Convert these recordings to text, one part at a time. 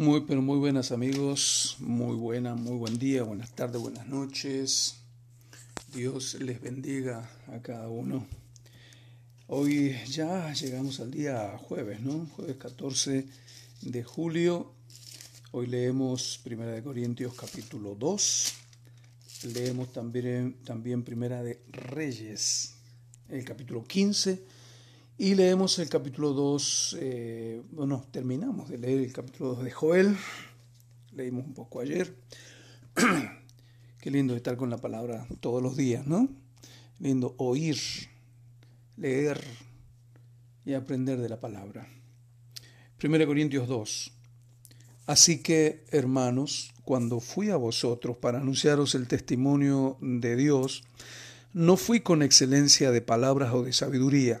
Muy, pero muy buenas amigos, muy buena, muy buen día, buenas tardes, buenas noches. Dios les bendiga a cada uno. Hoy ya llegamos al día jueves, ¿no? Jueves 14 de julio. Hoy leemos Primera de Corintios capítulo 2. Leemos también, también Primera de Reyes, el capítulo 15 y leemos el capítulo 2, eh, bueno, terminamos de leer el capítulo 2 de Joel, leímos un poco ayer. Qué lindo estar con la palabra todos los días, ¿no? Lindo oír, leer y aprender de la palabra. 1 Corintios 2. Así que, hermanos, cuando fui a vosotros para anunciaros el testimonio de Dios, no fui con excelencia de palabras o de sabiduría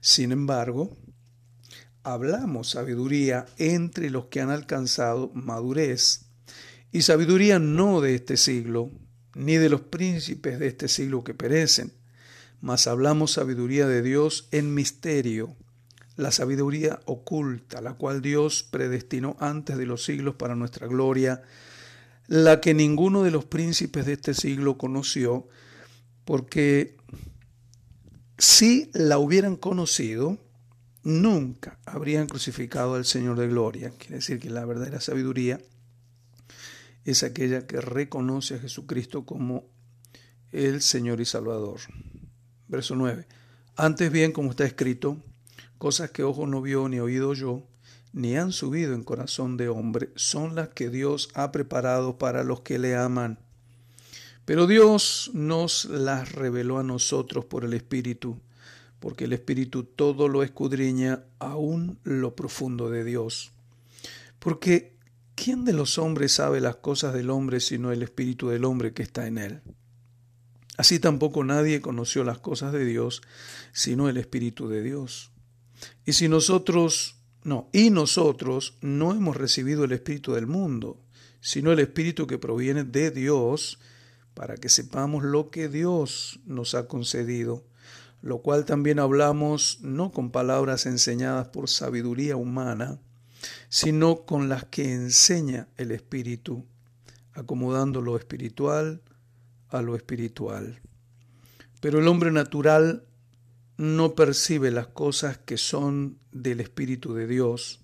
Sin embargo, hablamos sabiduría entre los que han alcanzado madurez, y sabiduría no de este siglo, ni de los príncipes de este siglo que perecen, mas hablamos sabiduría de Dios en misterio, la sabiduría oculta, la cual Dios predestinó antes de los siglos para nuestra gloria, la que ninguno de los príncipes de este siglo conoció, porque si la hubieran conocido, nunca habrían crucificado al Señor de Gloria. Quiere decir que la verdadera sabiduría es aquella que reconoce a Jesucristo como el Señor y Salvador. Verso 9. Antes bien, como está escrito, cosas que ojo no vio ni oído yo, ni han subido en corazón de hombre, son las que Dios ha preparado para los que le aman. Pero Dios nos las reveló a nosotros por el Espíritu, porque el Espíritu todo lo escudriña, aún lo profundo de Dios. Porque ¿quién de los hombres sabe las cosas del hombre sino el Espíritu del hombre que está en él? Así tampoco nadie conoció las cosas de Dios sino el Espíritu de Dios. Y si nosotros, no, y nosotros no hemos recibido el Espíritu del mundo, sino el Espíritu que proviene de Dios, para que sepamos lo que Dios nos ha concedido, lo cual también hablamos no con palabras enseñadas por sabiduría humana, sino con las que enseña el Espíritu, acomodando lo espiritual a lo espiritual. Pero el hombre natural no percibe las cosas que son del Espíritu de Dios,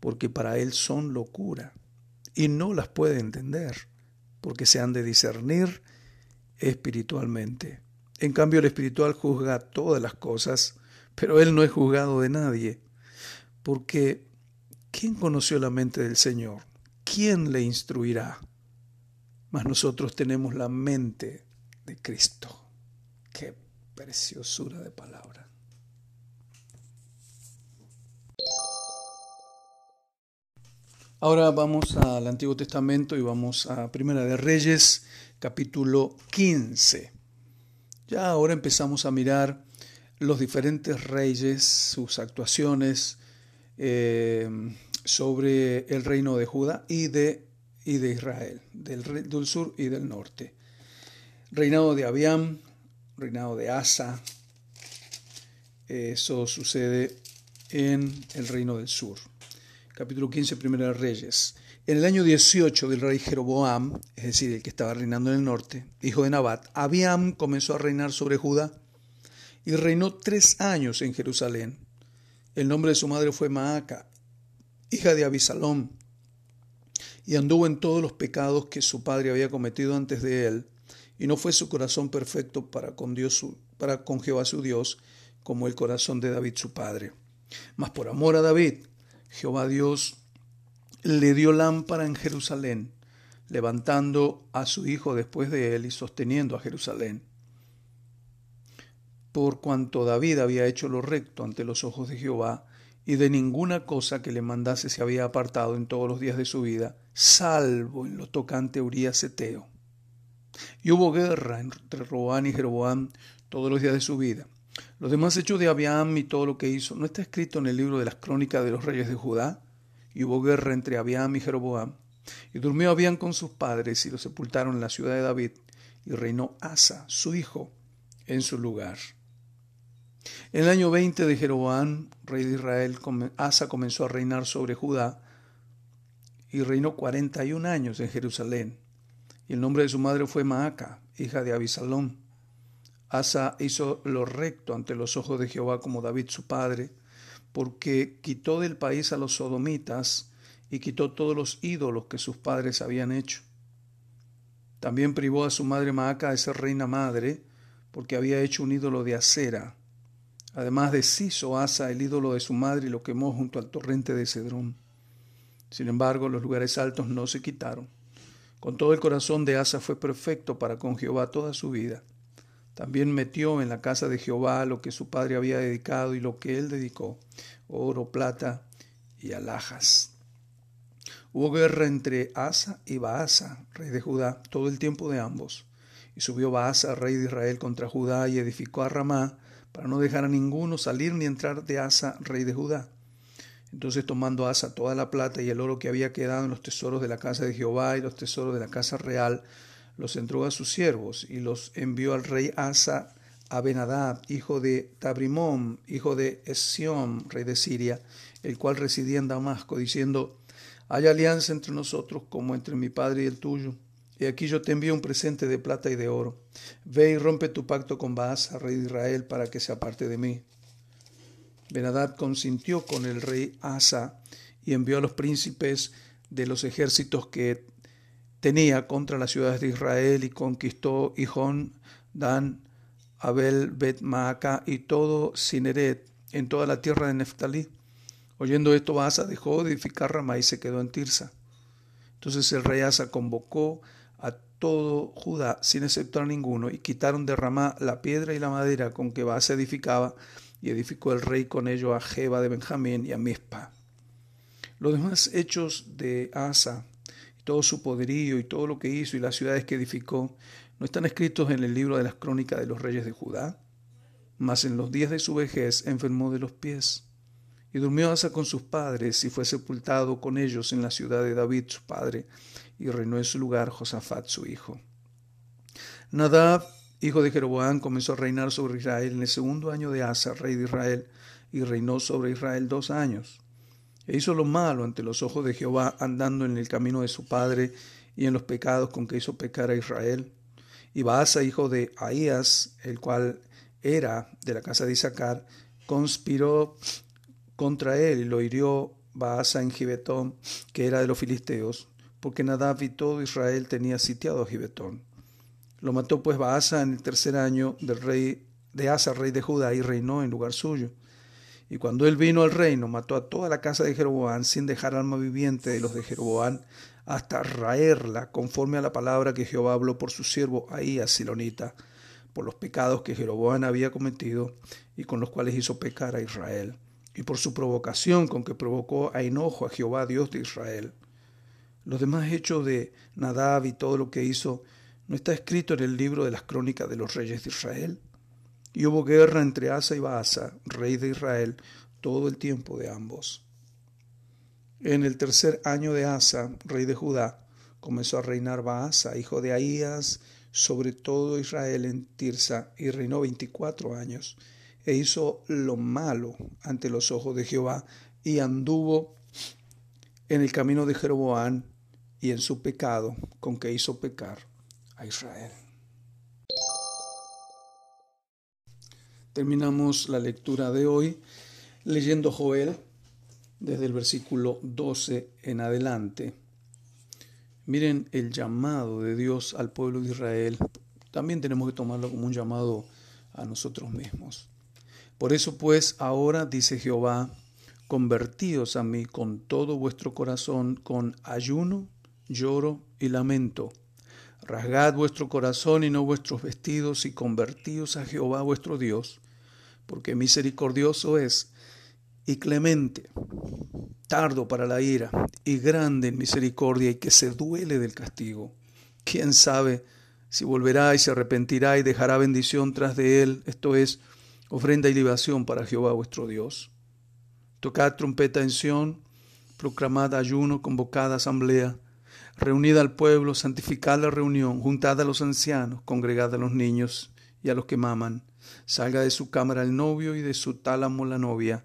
porque para él son locura, y no las puede entender porque se han de discernir espiritualmente. En cambio, el espiritual juzga todas las cosas, pero él no es juzgado de nadie, porque ¿quién conoció la mente del Señor? ¿Quién le instruirá? Mas nosotros tenemos la mente de Cristo. Qué preciosura de palabra. Ahora vamos al Antiguo Testamento y vamos a Primera de Reyes, capítulo 15. Ya ahora empezamos a mirar los diferentes reyes, sus actuaciones eh, sobre el reino de Judá y de, Israel, del, del, sur y del norte. Reinado de Abiam, reinado de Asa, eso sucede en el reino del sur capítulo 15, Primera de Reyes. En el año 18 del rey Jeroboam, es decir, el que estaba reinando en el norte, hijo de Nabat, Abiam comenzó a reinar sobre Judá y reinó tres años en Jerusalén. El nombre de su madre fue Maaca, hija de Abisalom, y anduvo en todos los pecados que su padre había cometido antes de él, y no fue su corazón perfecto para con, Dios, para con Jehová su Dios, como el corazón de David su padre. Mas por amor a David, Jehová Dios le dio lámpara en Jerusalén, levantando a su hijo después de él y sosteniendo a Jerusalén. por cuanto David había hecho lo recto ante los ojos de Jehová, y de ninguna cosa que le mandase se había apartado en todos los días de su vida, salvo en lo tocante a Eteo. Y hubo guerra entre Roán y Jeroboam todos los días de su vida. Los demás hechos de Abiam y todo lo que hizo, ¿no está escrito en el libro de las crónicas de los reyes de Judá? Y hubo guerra entre Abiam y Jeroboam. Y durmió Abiam con sus padres y lo sepultaron en la ciudad de David. Y reinó Asa, su hijo, en su lugar. En el año 20 de Jeroboam, rey de Israel, Asa comenzó a reinar sobre Judá y reinó 41 años en Jerusalén. Y el nombre de su madre fue Maaca, hija de Abisalón. Asa hizo lo recto ante los ojos de Jehová como David su padre, porque quitó del país a los sodomitas y quitó todos los ídolos que sus padres habían hecho. También privó a su madre Maaca de ser reina madre, porque había hecho un ídolo de acera. Además deshizo Asa el ídolo de su madre y lo quemó junto al torrente de Cedrón. Sin embargo, los lugares altos no se quitaron. Con todo el corazón de Asa fue perfecto para con Jehová toda su vida. También metió en la casa de Jehová lo que su padre había dedicado y lo que él dedicó, oro, plata y alhajas. Hubo guerra entre Asa y Baasa, rey de Judá, todo el tiempo de ambos. Y subió Baasa, rey de Israel, contra Judá y edificó a Ramá, para no dejar a ninguno salir ni entrar de Asa, rey de Judá. Entonces tomando Asa toda la plata y el oro que había quedado en los tesoros de la casa de Jehová y los tesoros de la casa real, los entregó a sus siervos y los envió al rey Asa a Benadab, hijo de Tabrimón, hijo de Esión, rey de Siria, el cual residía en Damasco, diciendo, hay alianza entre nosotros como entre mi padre y el tuyo. Y aquí yo te envío un presente de plata y de oro. Ve y rompe tu pacto con Baasa, rey de Israel, para que se aparte de mí. Benadad consintió con el rey Asa y envió a los príncipes de los ejércitos que tenía contra las ciudades de Israel y conquistó Hijón, Dan, Abel, Bet Maaca y todo Sineret en toda la tierra de Neftalí. Oyendo esto, Asa dejó de edificar Ramá y se quedó en Tirsa. Entonces el rey Asa convocó a todo Judá sin exceptuar ninguno y quitaron de Ramá la piedra y la madera con que Baasa edificaba y edificó el rey con ello a Jeba de Benjamín y a Mispa. Los demás hechos de Asa, todo su poderío y todo lo que hizo y las ciudades que edificó, no están escritos en el libro de las crónicas de los reyes de Judá. Mas en los días de su vejez enfermó de los pies. Y durmió Asa con sus padres y fue sepultado con ellos en la ciudad de David su padre, y reinó en su lugar Josafat su hijo. Nadab hijo de Jeroboam, comenzó a reinar sobre Israel en el segundo año de Asa, rey de Israel, y reinó sobre Israel dos años. E hizo lo malo ante los ojos de Jehová, andando en el camino de su padre y en los pecados con que hizo pecar a Israel. Y Baasa, hijo de Ahías, el cual era de la casa de Isaacar, conspiró contra él y lo hirió Baasa en Gibetón, que era de los filisteos, porque Nadab y todo Israel tenía sitiado a Gibetón. Lo mató pues Baasa en el tercer año del rey de Asa, rey de Judá, y reinó en lugar suyo. Y cuando él vino al reino, mató a toda la casa de Jeroboam, sin dejar alma viviente de los de Jeroboam, hasta raerla, conforme a la palabra que Jehová habló por su siervo Ahías Silonita, por los pecados que Jeroboam había cometido y con los cuales hizo pecar a Israel, y por su provocación con que provocó a enojo a Jehová, Dios de Israel. Los demás hechos de Nadab y todo lo que hizo ¿No está escrito en el libro de las crónicas de los reyes de Israel? Y hubo guerra entre Asa y Baasa, rey de Israel, todo el tiempo de ambos. En el tercer año de Asa, rey de Judá, comenzó a reinar Baasa, hijo de Ahías, sobre todo Israel en Tirsa, y reinó veinticuatro años, e hizo lo malo ante los ojos de Jehová, y anduvo en el camino de Jeroboam y en su pecado con que hizo pecar a Israel. Terminamos la lectura de hoy leyendo Joel desde el versículo 12 en adelante. Miren el llamado de Dios al pueblo de Israel. También tenemos que tomarlo como un llamado a nosotros mismos. Por eso pues ahora dice Jehová, convertíos a mí con todo vuestro corazón, con ayuno, lloro y lamento Rasgad vuestro corazón y no vuestros vestidos y convertíos a Jehová vuestro Dios, porque misericordioso es y clemente, tardo para la ira y grande en misericordia y que se duele del castigo. ¿Quién sabe si volverá y se arrepentirá y dejará bendición tras de él? Esto es, ofrenda y libación para Jehová vuestro Dios. Tocad trompeta en Sión, proclamad ayuno, convocad asamblea, reunid al pueblo, santificad la reunión, juntad a los ancianos, congregad a los niños y a los que maman. Salga de su cámara el novio y de su tálamo la novia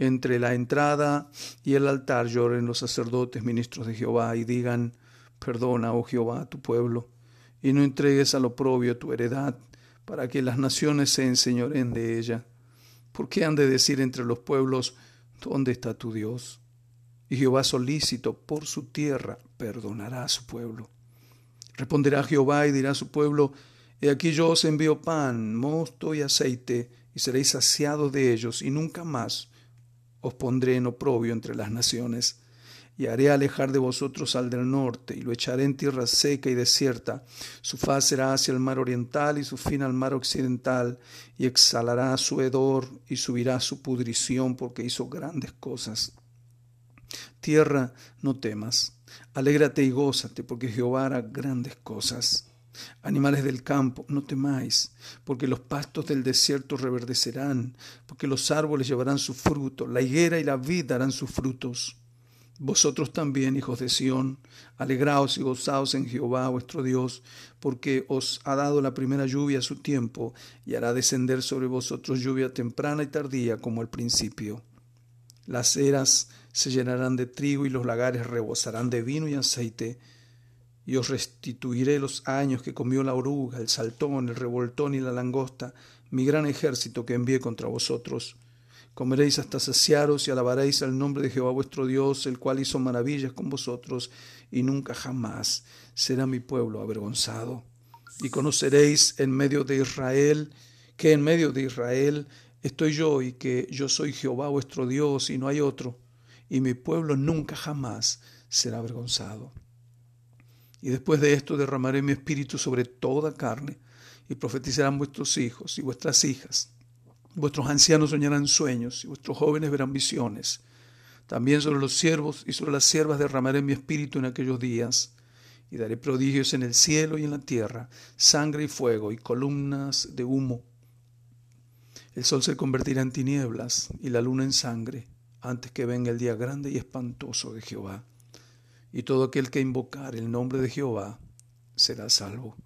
entre la entrada y el altar lloren los sacerdotes, ministros de Jehová, y digan, perdona, oh Jehová, a tu pueblo, y no entregues al oprobio tu heredad, para que las naciones se enseñoren de ella. ¿Por qué han de decir entre los pueblos, ¿dónde está tu Dios? Y Jehová solícito por su tierra perdonará a su pueblo. Responderá Jehová y dirá a su pueblo, He aquí yo os envío pan, mosto y aceite, y seréis saciados de ellos, y nunca más os pondré en oprobio entre las naciones, y haré alejar de vosotros al del norte, y lo echaré en tierra seca y desierta. Su faz será hacia el mar oriental y su fin al mar occidental, y exhalará su hedor y subirá su pudrición, porque hizo grandes cosas. Tierra, no temas, alégrate y gózate, porque Jehová hará grandes cosas. Animales del campo, no temáis, porque los pastos del desierto reverdecerán, porque los árboles llevarán su fruto, la higuera y la vid darán sus frutos. Vosotros también, hijos de Sión, alegraos y gozaos en Jehová vuestro Dios, porque os ha dado la primera lluvia a su tiempo, y hará descender sobre vosotros lluvia temprana y tardía como al principio. Las eras se llenarán de trigo y los lagares rebosarán de vino y aceite, y os restituiré los años que comió la oruga, el saltón, el revoltón y la langosta, mi gran ejército que envié contra vosotros. Comeréis hasta saciaros y alabaréis al nombre de Jehová vuestro Dios, el cual hizo maravillas con vosotros, y nunca jamás será mi pueblo avergonzado. Y conoceréis en medio de Israel que en medio de Israel estoy yo y que yo soy Jehová vuestro Dios y no hay otro, y mi pueblo nunca jamás será avergonzado. Y después de esto derramaré mi espíritu sobre toda carne, y profetizarán vuestros hijos y vuestras hijas. Vuestros ancianos soñarán sueños, y vuestros jóvenes verán visiones. También sobre los siervos y sobre las siervas derramaré mi espíritu en aquellos días, y daré prodigios en el cielo y en la tierra, sangre y fuego y columnas de humo. El sol se convertirá en tinieblas y la luna en sangre, antes que venga el día grande y espantoso de Jehová y todo aquel que invocar el nombre de Jehová será salvo.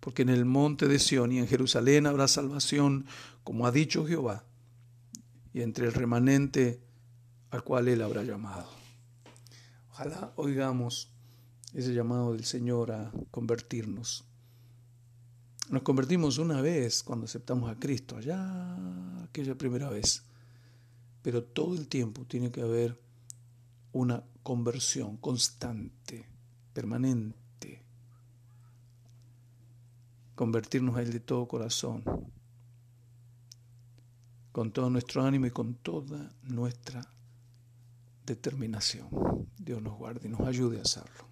Porque en el monte de Sión y en Jerusalén habrá salvación, como ha dicho Jehová, y entre el remanente al cual él habrá llamado. Ojalá oigamos ese llamado del Señor a convertirnos. Nos convertimos una vez cuando aceptamos a Cristo, allá aquella primera vez, pero todo el tiempo tiene que haber una conversión constante, permanente. Convertirnos a Él de todo corazón, con todo nuestro ánimo y con toda nuestra determinación. Dios nos guarde y nos ayude a hacerlo.